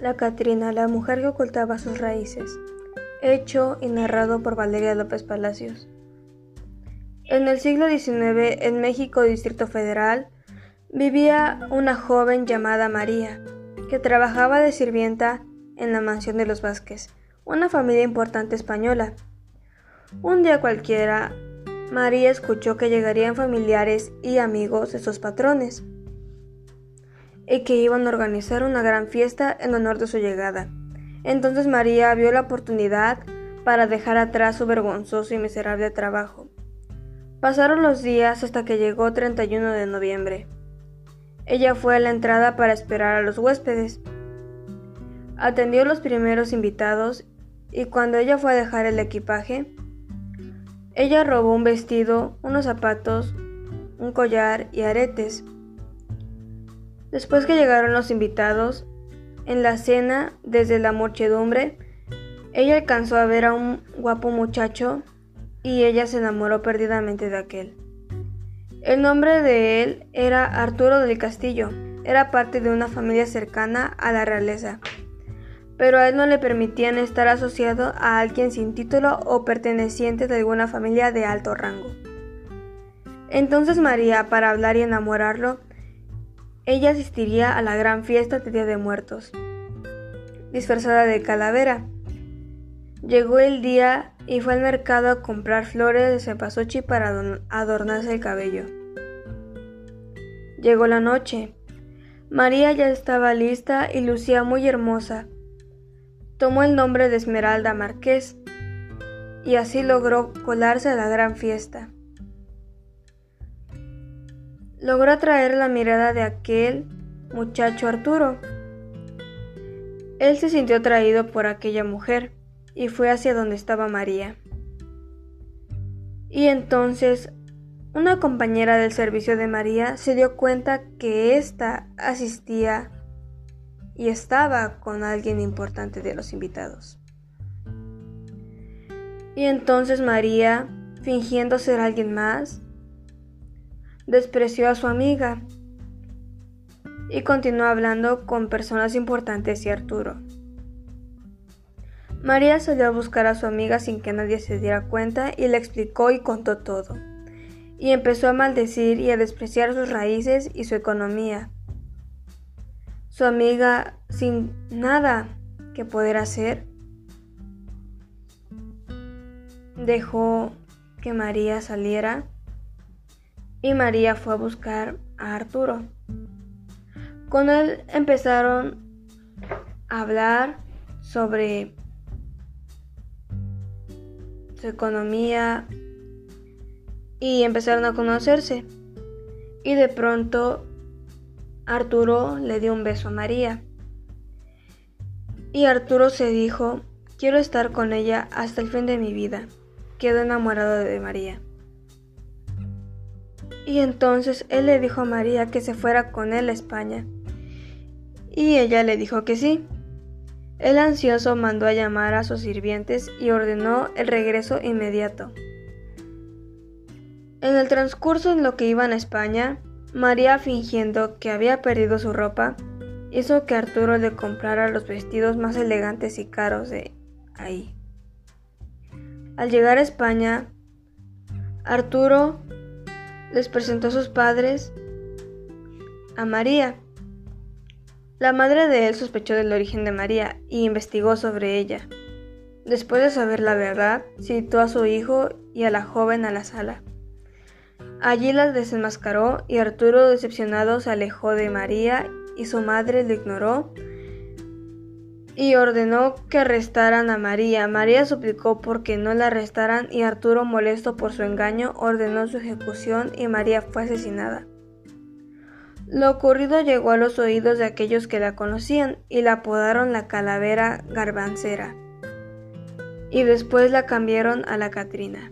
La Catrina, la mujer que ocultaba sus raíces. Hecho y narrado por Valeria López Palacios. En el siglo XIX, en México, Distrito Federal, vivía una joven llamada María, que trabajaba de sirvienta en la mansión de los Vázquez, una familia importante española. Un día cualquiera, María escuchó que llegarían familiares y amigos de sus patrones y que iban a organizar una gran fiesta en honor de su llegada. Entonces María vio la oportunidad para dejar atrás su vergonzoso y miserable trabajo. Pasaron los días hasta que llegó 31 de noviembre. Ella fue a la entrada para esperar a los huéspedes. Atendió a los primeros invitados y cuando ella fue a dejar el equipaje, ella robó un vestido, unos zapatos, un collar y aretes. Después que llegaron los invitados, en la cena, desde la muchedumbre, ella alcanzó a ver a un guapo muchacho y ella se enamoró perdidamente de aquel. El nombre de él era Arturo del Castillo, era parte de una familia cercana a la realeza, pero a él no le permitían estar asociado a alguien sin título o perteneciente de alguna familia de alto rango. Entonces María, para hablar y enamorarlo, ella asistiría a la gran fiesta de Día de Muertos, disfrazada de calavera. Llegó el día y fue al mercado a comprar flores de cempasúchil para adornarse el cabello. Llegó la noche. María ya estaba lista y lucía muy hermosa. Tomó el nombre de Esmeralda Marqués y así logró colarse a la gran fiesta logró atraer la mirada de aquel muchacho Arturo. Él se sintió atraído por aquella mujer y fue hacia donde estaba María. Y entonces una compañera del servicio de María se dio cuenta que ésta asistía y estaba con alguien importante de los invitados. Y entonces María, fingiendo ser alguien más, despreció a su amiga y continuó hablando con personas importantes y Arturo. María salió a buscar a su amiga sin que nadie se diera cuenta y le explicó y contó todo. Y empezó a maldecir y a despreciar sus raíces y su economía. Su amiga, sin nada que poder hacer, dejó que María saliera y María fue a buscar a Arturo. Con él empezaron a hablar sobre su economía y empezaron a conocerse. Y de pronto Arturo le dio un beso a María. Y Arturo se dijo, quiero estar con ella hasta el fin de mi vida. Quedó enamorado de María. Y entonces él le dijo a María que se fuera con él a España. Y ella le dijo que sí. El ansioso mandó a llamar a sus sirvientes y ordenó el regreso inmediato. En el transcurso en lo que iban a España, María, fingiendo que había perdido su ropa, hizo que Arturo le comprara los vestidos más elegantes y caros de ahí. Al llegar a España, Arturo les presentó a sus padres a María. La madre de él sospechó del origen de María y investigó sobre ella. Después de saber la verdad, citó a su hijo y a la joven a la sala. Allí las desenmascaró y Arturo, decepcionado, se alejó de María y su madre lo ignoró y ordenó que arrestaran a María. María suplicó porque no la arrestaran y Arturo, molesto por su engaño, ordenó su ejecución y María fue asesinada. Lo ocurrido llegó a los oídos de aquellos que la conocían y la apodaron la calavera garbancera y después la cambiaron a la Catrina.